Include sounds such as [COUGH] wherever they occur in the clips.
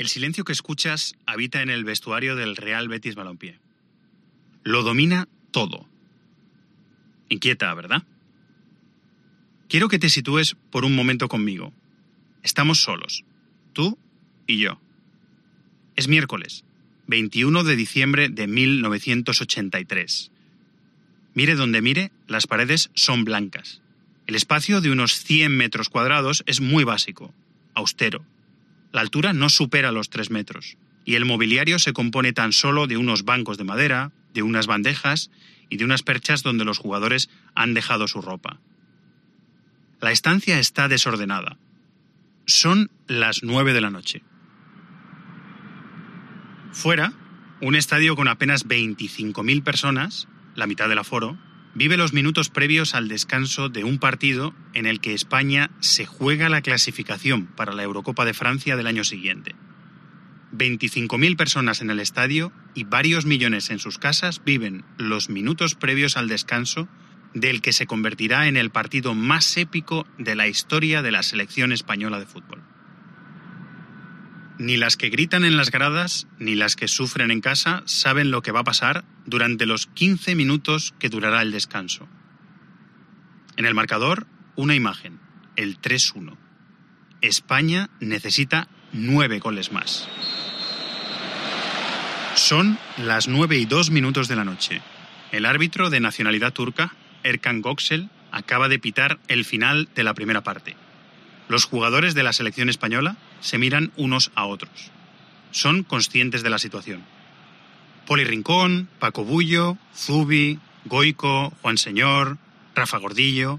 El silencio que escuchas habita en el vestuario del Real Betis Balompié. Lo domina todo. Inquieta, ¿verdad? Quiero que te sitúes por un momento conmigo. Estamos solos, tú y yo. Es miércoles, 21 de diciembre de 1983. Mire donde mire, las paredes son blancas. El espacio de unos 100 metros cuadrados es muy básico, austero. La altura no supera los 3 metros, y el mobiliario se compone tan solo de unos bancos de madera, de unas bandejas y de unas perchas donde los jugadores han dejado su ropa. La estancia está desordenada. Son las 9 de la noche. Fuera, un estadio con apenas 25.000 personas, la mitad del aforo, vive los minutos previos al descanso de un partido en el que España se juega la clasificación para la Eurocopa de Francia del año siguiente. 25.000 personas en el estadio y varios millones en sus casas viven los minutos previos al descanso del que se convertirá en el partido más épico de la historia de la selección española de fútbol. Ni las que gritan en las gradas ni las que sufren en casa saben lo que va a pasar durante los 15 minutos que durará el descanso. En el marcador, una imagen, el 3-1. España necesita nueve goles más. Son las nueve y dos minutos de la noche. El árbitro de nacionalidad turca, Erkan Goksel, acaba de pitar el final de la primera parte. Los jugadores de la selección española se miran unos a otros. Son conscientes de la situación. Poli Rincón, Paco Bullo, Zubi, Goico, Juan Señor, Rafa Gordillo,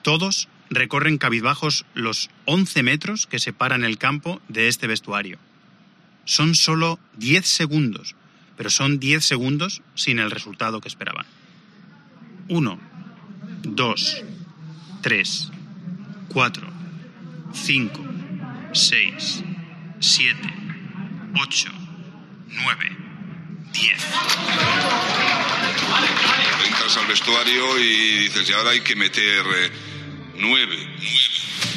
todos recorren cabizbajos los 11 metros que separan el campo de este vestuario. Son solo 10 segundos, pero son 10 segundos sin el resultado que esperaban. 1, 2, 3, 4, 5, 6, 7, 8, 9, 10. Entras al vestuario y dices, y ahora hay que meter eh, 9.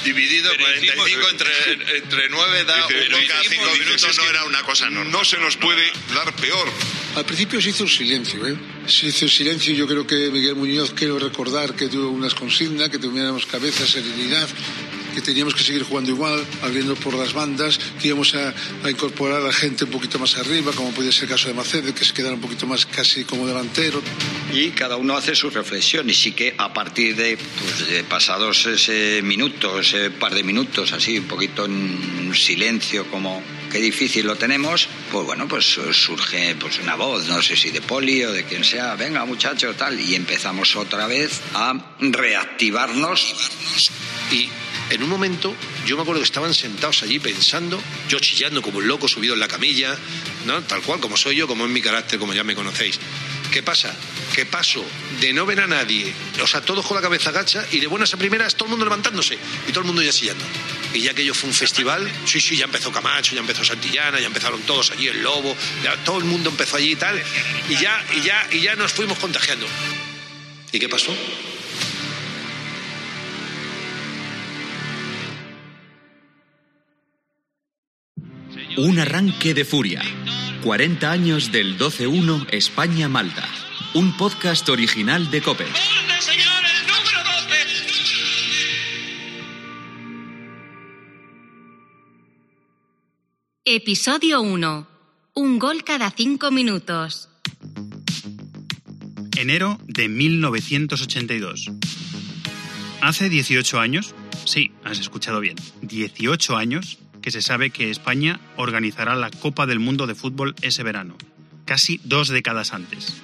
Dividido Pero 45 hicimos- entre, entre 9 da Dice, uno cada hicimos, 5 dices, minutos no era una cosa normal. No se nos puede dar peor. Al principio se hizo un silencio, ¿eh? Se hizo un silencio. Yo creo que Miguel Muñoz, quiero recordar que tuvo unas consignas, que tuviéramos cabeza, serenidad, que teníamos que seguir jugando igual, abriendo por las bandas, que íbamos a, a incorporar a gente un poquito más arriba, como puede ser el caso de Macede, que se quedara un poquito más casi como delantero. y cada uno hace su reflexión y sí que a partir de, pues, de pasados ese minutos, ese par de minutos así, un poquito en silencio como qué difícil lo tenemos, pues bueno, pues surge pues una voz, no sé si de Poli o de quien sea, venga muchachos, tal, y empezamos otra vez a reactivarnos Y en un momento, yo me acuerdo que estaban sentados allí pensando, yo chillando como un loco, subido en la camilla, ¿no? tal cual como soy yo, como es mi carácter, como ya me conocéis. ¿Qué pasa? Que paso de no ver a nadie, o sea, todos con la cabeza gacha, y de buenas a primeras todo el mundo levantándose y todo el mundo ya chillando. Y ya que yo fue un festival, sí, sí, ya empezó Camacho, ya empezó Santillana, ya empezaron todos allí, el Lobo, ya todo el mundo empezó allí y tal, y ya, y ya, y ya nos fuimos contagiando. ¿Y qué pasó? Un arranque de furia. 40 años del 12-1 España-Malta. Un podcast original de Cope. Episodio 1. Un gol cada cinco minutos. Enero de 1982. Hace 18 años, sí, has escuchado bien, 18 años se sabe que España organizará la Copa del Mundo de Fútbol ese verano, casi dos décadas antes.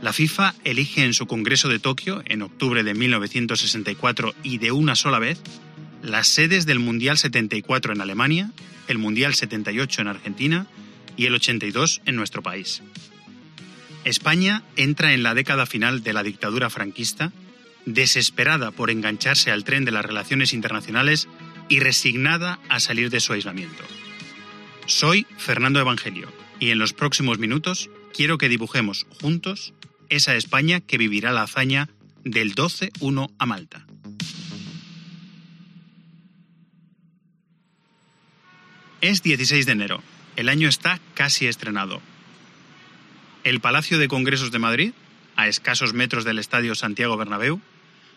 La FIFA elige en su Congreso de Tokio, en octubre de 1964 y de una sola vez, las sedes del Mundial 74 en Alemania, el Mundial 78 en Argentina y el 82 en nuestro país. España entra en la década final de la dictadura franquista, desesperada por engancharse al tren de las relaciones internacionales y resignada a salir de su aislamiento. Soy Fernando Evangelio y en los próximos minutos quiero que dibujemos juntos esa España que vivirá la hazaña del 12-1 a Malta. Es 16 de enero. El año está casi estrenado. El Palacio de Congresos de Madrid, a escasos metros del Estadio Santiago Bernabéu,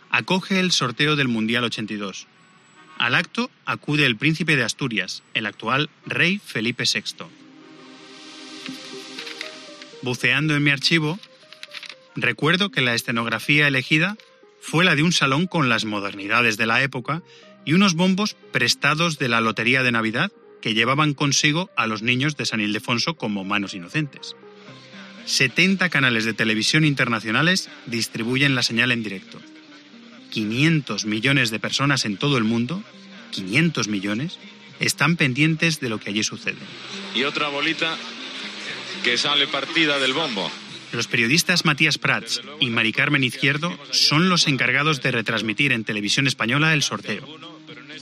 acoge el sorteo del Mundial 82. Al acto acude el príncipe de Asturias, el actual rey Felipe VI. Buceando en mi archivo, recuerdo que la escenografía elegida fue la de un salón con las modernidades de la época y unos bombos prestados de la Lotería de Navidad que llevaban consigo a los niños de San Ildefonso como manos inocentes. 70 canales de televisión internacionales distribuyen la señal en directo. 500 millones de personas en todo el mundo, 500 millones, están pendientes de lo que allí sucede. Y otra bolita que sale partida del bombo. Los periodistas Matías Prats y Mari Carmen Izquierdo son los encargados de retransmitir en televisión española el sorteo.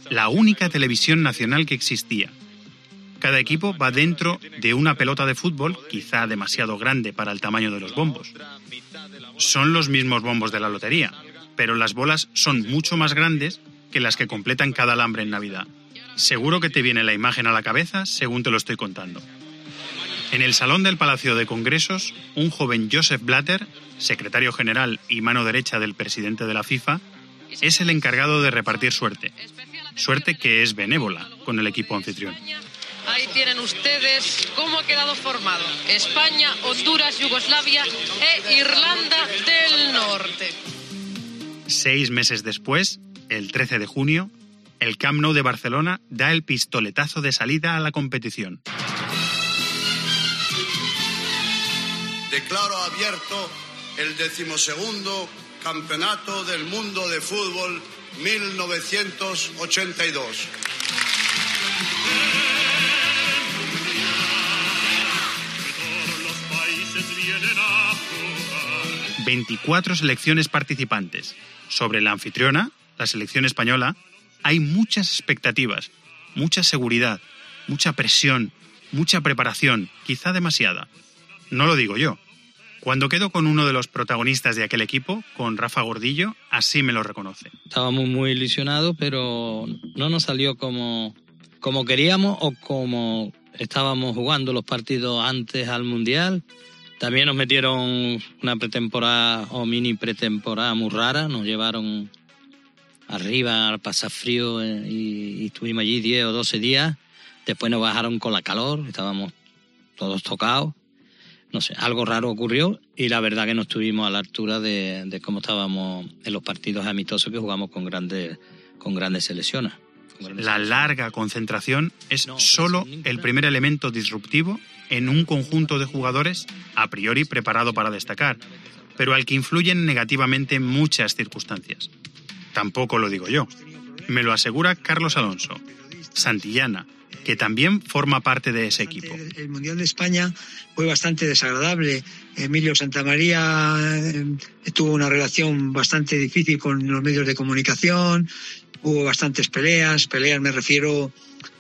La única televisión nacional que existía. Cada equipo va dentro de una pelota de fútbol, quizá demasiado grande para el tamaño de los bombos. Son los mismos bombos de la lotería, pero las bolas son mucho más grandes que las que completan cada alambre en Navidad. Seguro que te viene la imagen a la cabeza según te lo estoy contando. En el salón del Palacio de Congresos, un joven Joseph Blatter, secretario general y mano derecha del presidente de la FIFA, es el encargado de repartir suerte. Suerte que es benévola con el equipo anfitrión. Ahí tienen ustedes cómo ha quedado formado España, Honduras, Yugoslavia e Irlanda del Norte. Seis meses después, el 13 de junio, el Camp Nou de Barcelona da el pistoletazo de salida a la competición. Declaro abierto el decimosegundo Campeonato del Mundo de Fútbol 1982. 24 selecciones participantes. Sobre la anfitriona, la selección española, hay muchas expectativas, mucha seguridad, mucha presión, mucha preparación, quizá demasiada. No lo digo yo. Cuando quedo con uno de los protagonistas de aquel equipo, con Rafa Gordillo, así me lo reconoce. Estábamos muy ilusionados, pero no nos salió como, como queríamos o como estábamos jugando los partidos antes al Mundial. También nos metieron una pretemporada o mini pretemporada muy rara, nos llevaron arriba al pasar frío eh, y, y estuvimos allí 10 o 12 días. Después nos bajaron con la calor, estábamos todos tocados. No sé, algo raro ocurrió y la verdad que no estuvimos a la altura de, de cómo estábamos en los partidos amistosos que jugamos con grandes, con grandes selecciones. con grandes La larga concentración es solo el primer elemento disruptivo en un conjunto de jugadores a priori preparado para destacar, pero al que influyen negativamente muchas circunstancias. Tampoco lo digo yo. Me lo asegura Carlos Alonso, Santillana, que también forma parte de ese equipo. El Mundial de España fue bastante desagradable. Emilio Santamaría eh, tuvo una relación bastante difícil con los medios de comunicación, hubo bastantes peleas, peleas me refiero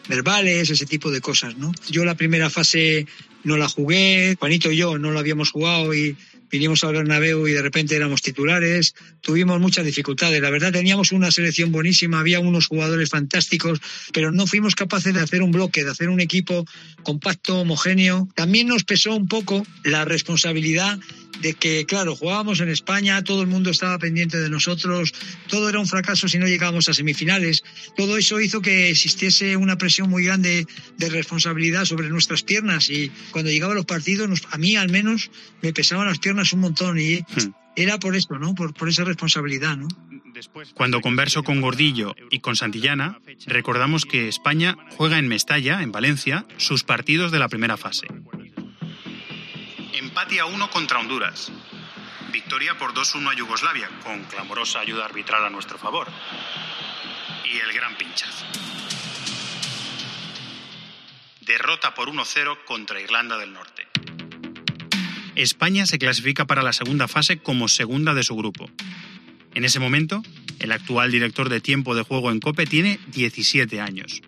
verbales, ese tipo de cosas, ¿no? Yo la primera fase no la jugué, Juanito y yo no la habíamos jugado y vinimos al Bernabéu y de repente éramos titulares, tuvimos muchas dificultades. La verdad teníamos una selección buenísima, había unos jugadores fantásticos, pero no fuimos capaces de hacer un bloque, de hacer un equipo compacto, homogéneo. También nos pesó un poco la responsabilidad de que, claro, jugábamos en España, todo el mundo estaba pendiente de nosotros, todo era un fracaso si no llegábamos a semifinales. Todo eso hizo que existiese una presión muy grande de responsabilidad sobre nuestras piernas y cuando llegaban los partidos, nos- a mí al menos me pesaban las piernas un montón y era por esto, ¿no? Por, por esa responsabilidad, ¿no? Cuando converso con Gordillo y con Santillana, recordamos que España juega en Mestalla, en Valencia, sus partidos de la primera fase. Empate a uno contra Honduras. Victoria por 2-1 a Yugoslavia, con clamorosa ayuda arbitral a nuestro favor. Y el gran pinchazo. Derrota por 1-0 contra Irlanda del Norte. España se clasifica para la segunda fase como segunda de su grupo. En ese momento, el actual director de tiempo de juego en Cope tiene 17 años.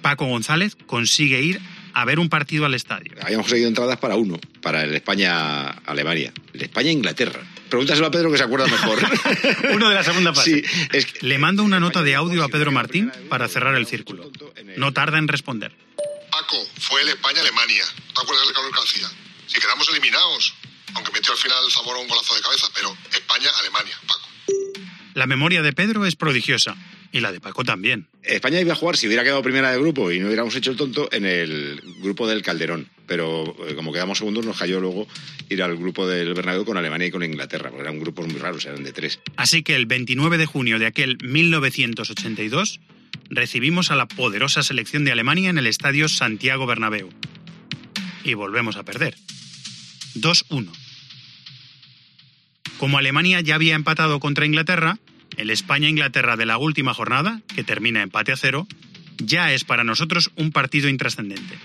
Paco González consigue ir a ver un partido al estadio. Habíamos conseguido entradas para uno, para el España-Alemania. El España-Inglaterra. Pregúntaselo a Pedro que se acuerda mejor. [LAUGHS] Uno de la segunda fase. Sí, es que- Le mando una nota de audio a Pedro Martín para cerrar el círculo. No tarda en responder. Paco, fue el España-Alemania. ¿Te acuerdas del calor que hacía? Si quedamos eliminados, aunque metió al final Zamora un golazo de cabeza, pero España-Alemania, Paco. La memoria de Pedro es prodigiosa. Y la de Paco también. España iba a jugar, si hubiera quedado primera de grupo y no hubiéramos hecho el tonto, en el grupo del Calderón. Pero eh, como quedamos segundos, nos cayó luego ir al grupo del Bernabéu con Alemania y con Inglaterra, porque eran grupos muy raros, eran de tres. Así que el 29 de junio de aquel 1982 recibimos a la poderosa selección de Alemania en el estadio Santiago Bernabéu. Y volvemos a perder. 2-1. Como Alemania ya había empatado contra Inglaterra, el España-Inglaterra de la última jornada, que termina empate a cero, ya es para nosotros un partido intrascendente.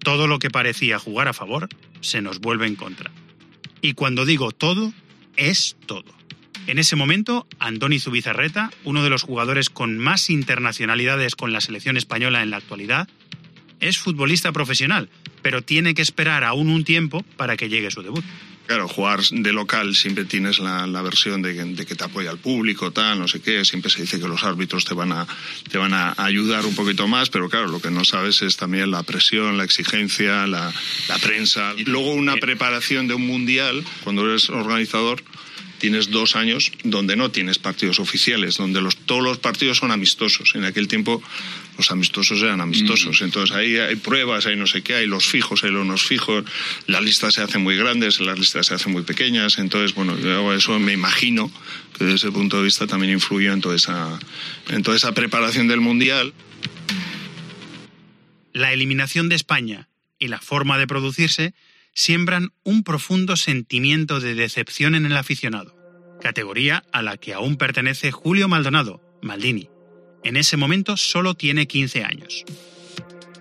Todo lo que parecía jugar a favor se nos vuelve en contra. Y cuando digo todo, es todo. En ese momento, Andoni Zubizarreta, uno de los jugadores con más internacionalidades con la selección española en la actualidad, es futbolista profesional, pero tiene que esperar aún un tiempo para que llegue su debut. Claro, jugar de local siempre tienes la, la versión de, de, que te apoya el público, tal, no sé qué. Siempre se dice que los árbitros te van, a, te van a ayudar un poquito más, pero claro, lo que no sabes es también la presión, la exigencia, la, la prensa. Y luego una preparación de un mundial, cuando eres organizador, tienes dos años donde no tienes partidos oficiales, donde los, todos los partidos son amistosos. En aquel tiempo los amistosos eran amistosos. Entonces ahí hay pruebas, hay no sé qué, hay los fijos, hay los no fijos, las listas se hacen muy grandes, las listas se hacen muy pequeñas. Entonces, bueno, yo eso me imagino que desde ese punto de vista también influyó en toda esa, en toda esa preparación del Mundial. La eliminación de España y la forma de producirse siembran un profundo sentimiento de decepción en el aficionado, categoría a la que aún pertenece Julio Maldonado, Maldini. En ese momento solo tiene 15 años.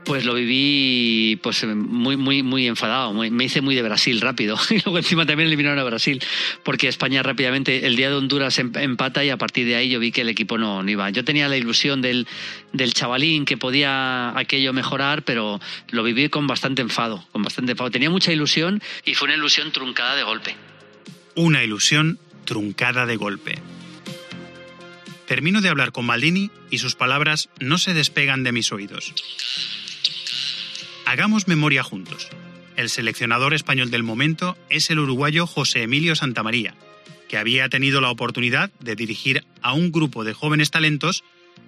Pues lo viví pues muy muy muy enfadado, me hice muy de Brasil rápido [LAUGHS] y luego encima también eliminaron a Brasil porque España rápidamente el día de Honduras em, empata y a partir de ahí yo vi que el equipo no, no iba. Yo tenía la ilusión del, del chavalín que podía aquello mejorar, pero lo viví con bastante enfado, con bastante enfado. Tenía mucha ilusión y fue una ilusión truncada de golpe. Una ilusión truncada de golpe. Termino de hablar con Maldini y sus palabras no se despegan de mis oídos. Hagamos memoria juntos. El seleccionador español del momento es el uruguayo José Emilio Santamaría, que había tenido la oportunidad de dirigir a un grupo de jóvenes talentos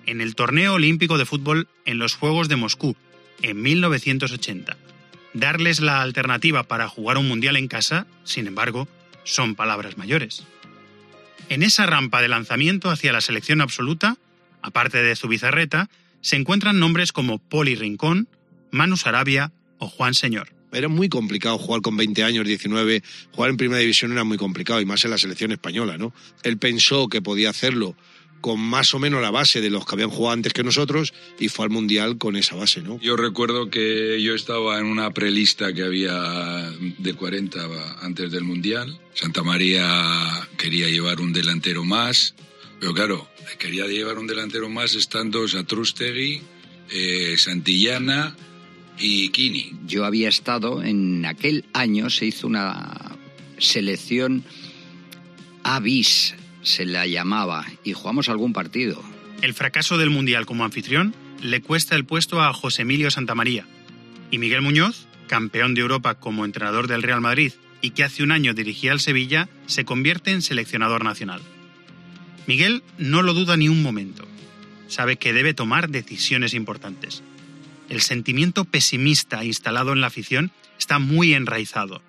en el torneo olímpico de fútbol en los Juegos de Moscú en 1980. Darles la alternativa para jugar un mundial en casa, sin embargo, son palabras mayores. En esa rampa de lanzamiento hacia la selección absoluta, aparte de Zubizarreta, se encuentran nombres como Poli Rincón, Manu Sarabia o Juan Señor. Era muy complicado jugar con 20 años, 19, jugar en primera división era muy complicado y más en la selección española, ¿no? Él pensó que podía hacerlo con más o menos la base de los que habían jugado antes que nosotros y fue al Mundial con esa base, ¿no? Yo recuerdo que yo estaba en una prelista que había de 40 antes del Mundial. Santa María quería llevar un delantero más, pero claro, quería llevar un delantero más estando Satrustegui, eh, Santillana y Kini. Yo había estado en aquel año, se hizo una selección Avis, se la llamaba, y jugamos algún partido. El fracaso del Mundial como anfitrión le cuesta el puesto a José Emilio Santamaría. Y Miguel Muñoz, campeón de Europa como entrenador del Real Madrid y que hace un año dirigía al Sevilla, se convierte en seleccionador nacional. Miguel no lo duda ni un momento. Sabe que debe tomar decisiones importantes. El sentimiento pesimista instalado en la afición está muy enraizado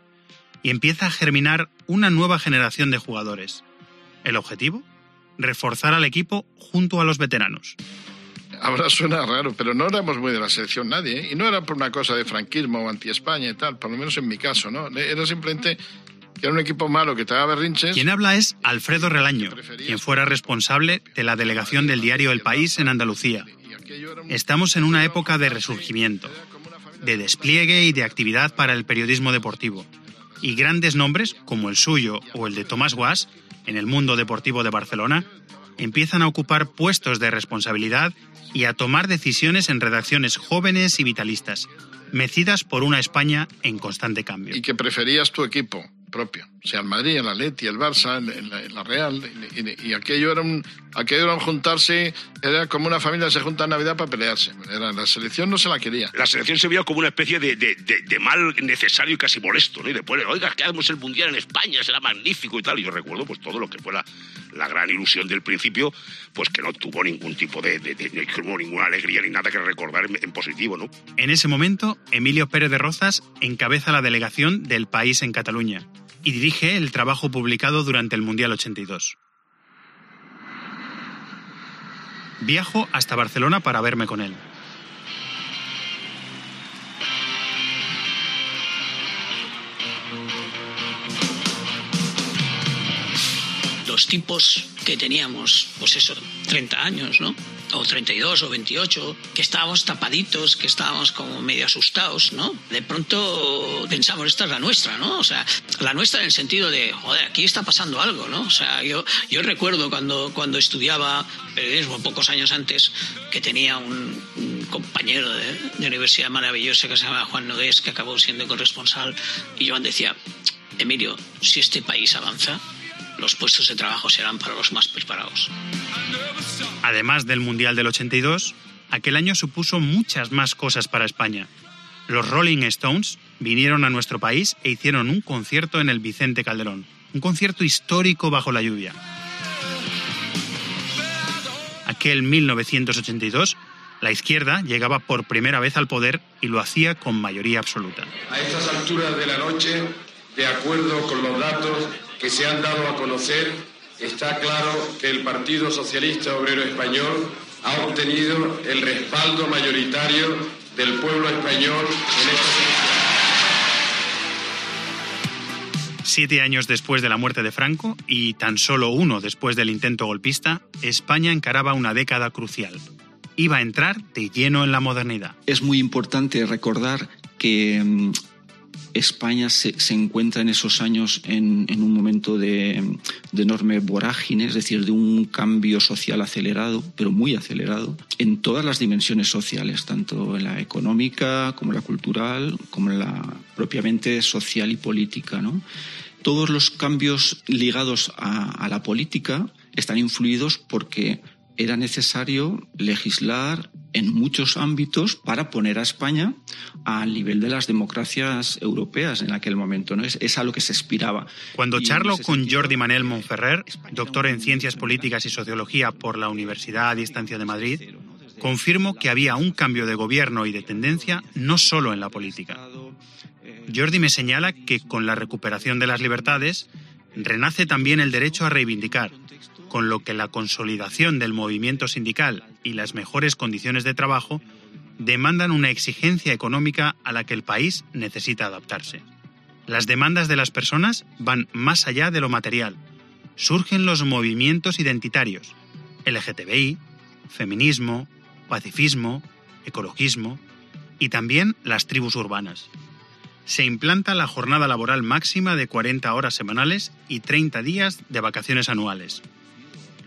y empieza a germinar una nueva generación de jugadores. El objetivo, reforzar al equipo junto a los veteranos. Ahora suena raro, pero no éramos muy de la selección nadie, ¿eh? y no era por una cosa de franquismo o anti-España y tal, por lo menos en mi caso, ¿no? Era simplemente que era un equipo malo que te daba berrinches. Quien habla es Alfredo Relaño, quien fuera responsable de la delegación del diario El País en Andalucía. Estamos en una época de resurgimiento, de despliegue y de actividad para el periodismo deportivo. Y grandes nombres, como el suyo o el de Tomás Guas, en el mundo deportivo de Barcelona, empiezan a ocupar puestos de responsabilidad y a tomar decisiones en redacciones jóvenes y vitalistas, mecidas por una España en constante cambio. Y que preferías tu equipo propio. O sea, el Madrid, el Atleti, el Barça, en la, Real. Y, y, aquello, era un, aquello juntarse, era como una familia se junta en Navidad para pelearse. Era, la selección no se la quería. La selección se veía como una especie de, de mal necesario y casi molesto, ¿no? Y después, oiga, que hagamos el Mundial en España, será magnífico y tal. Y yo recuerdo pues todo lo que fue la, la gran ilusión del principio, pues que no tuvo ningún tipo de, no ninguna alegría ni nada que recordar en, en, positivo, ¿no? En ese momento, Emilio Pérez de Rozas encabeza la delegación del país en Cataluña y dirige el trabajo publicado durante el Mundial 82. Viajo hasta Barcelona para verme con él. Tipos que teníamos, pues eso, 30 años, ¿no? o 32 o 28, que estábamos tapaditos, que estábamos como medio asustados, ¿no? De pronto pensamos, esta es la nuestra, ¿no? O sea, la nuestra en el sentido de, joder, aquí está pasando algo, ¿no? O sea, yo, yo recuerdo cuando, cuando estudiaba periodismo pocos años antes, que tenía un, un compañero de, de, universidad maravillosa que se llama Juan Nogués, que acabó siendo corresponsal, y Joan decía, Emilio, si este país avanza, los puestos de trabajo serán para los más preparados. Además del Mundial del 82, aquel año supuso muchas más cosas para España. Los Rolling Stones vinieron a nuestro país e hicieron un concierto en el Vicente Calderón, un concierto histórico bajo la lluvia. Aquel 1982, la izquierda llegaba por primera vez al poder y lo hacía con mayoría absoluta. A estas alturas de la noche, de acuerdo con los datos que se han dado a conocer, está claro que el Partido Socialista Obrero Español ha obtenido el respaldo mayoritario del pueblo español en esta. Siete años después de la muerte de Franco y tan solo uno después del intento golpista, España encaraba una década crucial. Iba a entrar de lleno en la modernidad. Es muy importante recordar que mm, España se, se, encuentra en esos años en, en un momento de, de, enorme vorágine, es decir, de un cambio social acelerado, pero muy acelerado, en todas las dimensiones sociales, tanto en la económica como en la cultural, como en la propiamente social y política. ¿no? Todos los cambios ligados a, a la política están influidos porque era necesario legislar en muchos ámbitos para poner a España al nivel de las democracias europeas en aquel momento. ¿no? Es, es a lo que se aspiraba. Cuando charlo con sentido, Jordi Manel Monferrer, doctor en Ciencias Políticas y Sociología por la Universidad a Distancia de Madrid, confirmo que había un cambio de gobierno y de tendencia no solo en la política. Jordi me señala que con la recuperación de las libertades renace también el derecho a reivindicar, con lo que la consolidación del movimiento sindical y las mejores condiciones de trabajo demandan una exigencia económica a la que el país necesita adaptarse. Las demandas de las personas van más allá de lo material. Surgen los movimientos identitarios, LGTBI, feminismo, pacifismo, ecologismo y también las tribus urbanas. Se implanta la jornada laboral máxima de 40 horas semanales y 30 días de vacaciones anuales,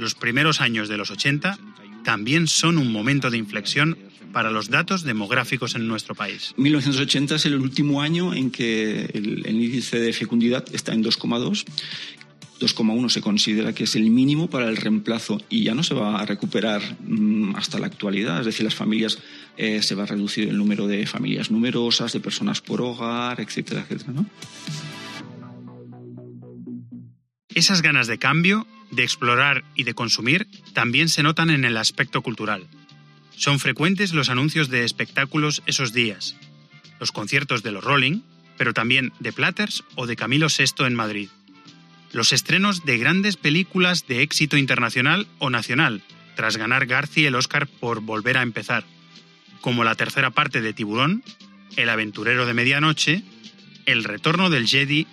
los primeros años de los 80 también son un momento de inflexión para los datos demográficos en nuestro país. 1980 es el último año en que el, el índice de fecundidad está en 2,2 2,1 se considera que es el mínimo para el reemplazo y ya no se va a recuperar mmm, hasta la actualidad. Es decir, las familias eh, se va a reducir el número de familias numerosas, de personas por hogar, etcétera, etcétera. ¿no? Esas ganas de cambio de explorar y de consumir también se notan en el aspecto cultural. Son frecuentes los anuncios de espectáculos esos días, los conciertos de los Rolling, pero también de Platters o de Camilo VI en Madrid, los estrenos de grandes películas de éxito internacional o nacional, tras ganar Garci el Oscar por Volver a empezar, como la tercera parte de Tiburón, El aventurero de medianoche, El retorno del Jedi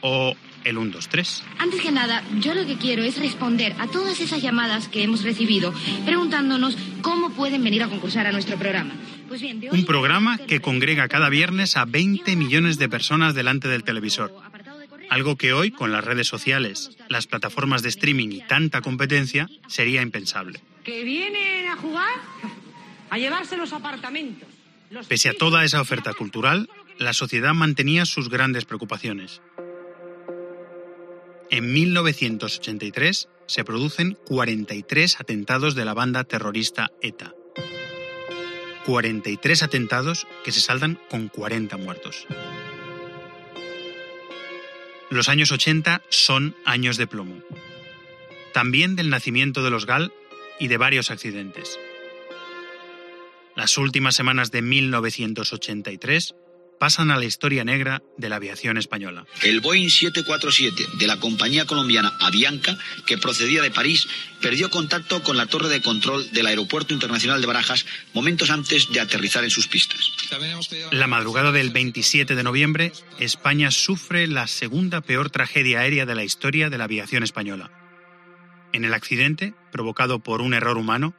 o el 1, 2, 3. Antes que nada, yo lo que quiero es responder a todas esas llamadas que hemos recibido preguntándonos cómo pueden venir a concursar a nuestro programa. Pues bien, hoy... Un programa que congrega cada viernes a 20 millones de personas delante del televisor. Algo que hoy, con las redes sociales, las plataformas de streaming y tanta competencia, sería impensable. ¿Que vienen a jugar? A llevarse los apartamentos. Los Pese a toda esa oferta cultural, la sociedad mantenía sus grandes preocupaciones En 1983 se producen 43 atentados de la banda terrorista ETA. 43 atentados que se saldan con 40 muertos. Los años 80 son años de plomo. También del nacimiento de los GAL y de varios accidentes. Las últimas semanas de 1983 pasan a la historia negra de la aviación española. El Boeing 747 de la compañía colombiana Avianca, que procedía de París, perdió contacto con la torre de control del Aeropuerto Internacional de Barajas momentos antes de aterrizar en sus pistas. La madrugada del 27 de noviembre, España sufre la segunda peor tragedia aérea de la historia de la aviación española. En el accidente, provocado por un error humano,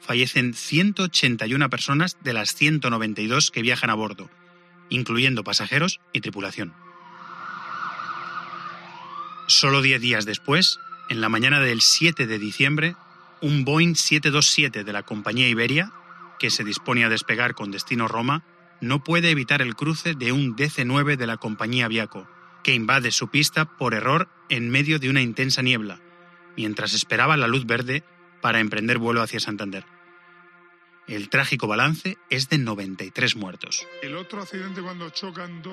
fallecen 181 personas de las 192 que viajan a bordo, incluyendo pasajeros y tripulación. Solo 10 días después, en la mañana del 7 de diciembre, un Boeing 727 de la compañía Iberia, que se dispone a despegar con destino Roma, no puede evitar el cruce de un DC-9 de la compañía Viaco, que invade su pista por error en medio de una intensa niebla, mientras esperaba la luz verde para emprender vuelo hacia Santander. El trágico balance es de 93 muertos.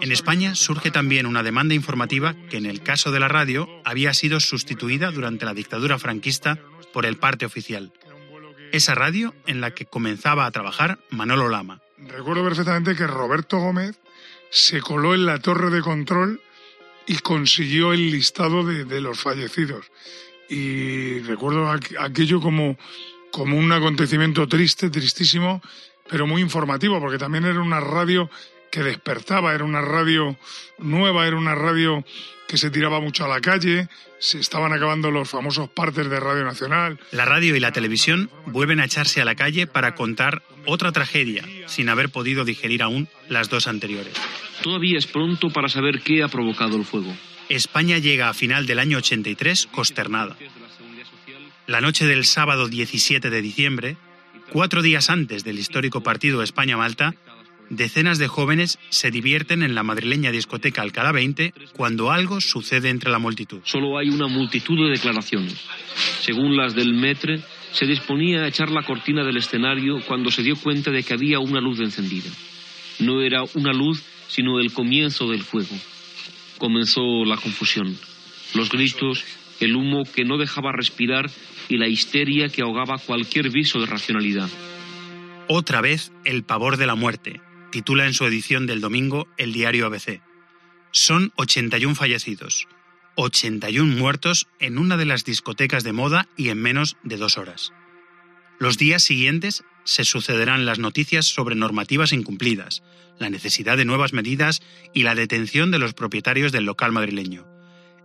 En España surge también una demanda informativa que en el caso de la radio había sido sustituida durante la dictadura franquista por el parte oficial. Esa radio en la que comenzaba a trabajar Manolo Lama. Recuerdo perfectamente que Roberto Gómez se coló en la torre de control y consiguió el listado de, de los fallecidos. Y recuerdo aquello como como un acontecimiento triste, tristísimo, pero muy informativo, porque también era una radio que despertaba, era una radio nueva, era una radio que se tiraba mucho a la calle, se estaban acabando los famosos partes de Radio Nacional. La radio y la televisión vuelven a echarse a la calle para contar otra tragedia, sin haber podido digerir aún las dos anteriores. Todavía es pronto para saber qué ha provocado el fuego. España llega a final del año 83 consternada. La noche del sábado 17 de diciembre, cuatro días antes del histórico partido España-Malta, decenas de jóvenes se divierten en la madrileña discoteca Alcalá 20 cuando algo sucede entre la multitud. Solo hay una multitud de declaraciones. Según las del Metre, se disponía a echar la cortina del escenario cuando se dio cuenta de que había una luz encendida. No era una luz, sino el comienzo del fuego. Comenzó la confusión, los gritos, el humo que no dejaba respirar y la histeria que ahogaba cualquier viso de racionalidad. Otra vez el pavor de la muerte, titula en su edición del domingo el diario ABC. Son 81 fallecidos, 81 muertos en una de las discotecas de moda y en menos de dos horas. Los días siguientes se sucederán las noticias sobre normativas incumplidas, la necesidad de nuevas medidas y la detención de los propietarios del local madrileño.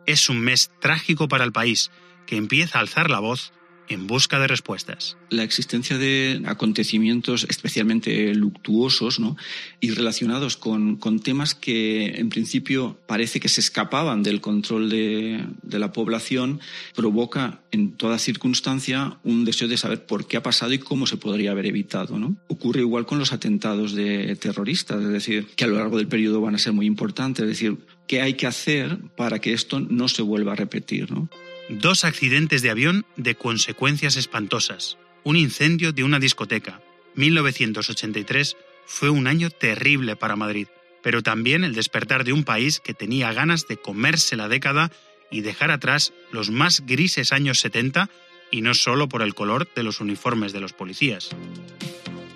Es un mes trágico para el país, que empieza a alzar la voz en busca de respuestas. La existencia de acontecimientos especialmente luctuosos ¿no? y relacionados con, con, temas que en principio parece que se escapaban del control de, de, la población provoca en toda circunstancia un deseo de saber por qué ha pasado y cómo se podría haber evitado. ¿no? Ocurre igual con los atentados de terroristas, es decir, que a lo largo del periodo van a ser muy importantes, es decir, qué hay que hacer para que esto no se vuelva a repetir. ¿no? Dos accidentes de avión de consecuencias espantosas. Un incendio de una discoteca. 1983 fue un año terrible para Madrid, pero también el despertar de un país que tenía ganas de comerse la década y dejar atrás los más grises años 70 y no solo por el color de los uniformes de los policías.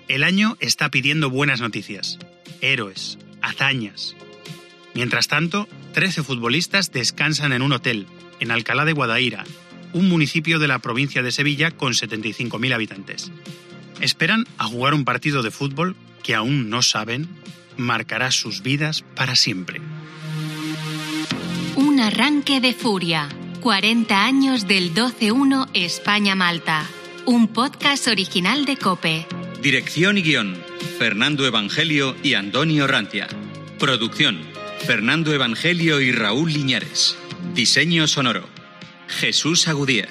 El año está pidiendo buenas noticias, héroes, hazañas. Mientras tanto, 13 futbolistas descansan en un hotel, en Alcalá de Guadaira, un municipio de la provincia de Sevilla con 75.000 habitantes. Esperan a jugar un partido de fútbol que aún no saben marcará sus vidas para siempre. Un arranque de furia. 40 años del 12-1 España-Malta. Un podcast original de Cope. Dirección y guion. Fernando Evangelio y Antonio Rantia. Producción. Fernando Evangelio y Raúl Liñares. Diseño sonoro. Jesús Agudíez.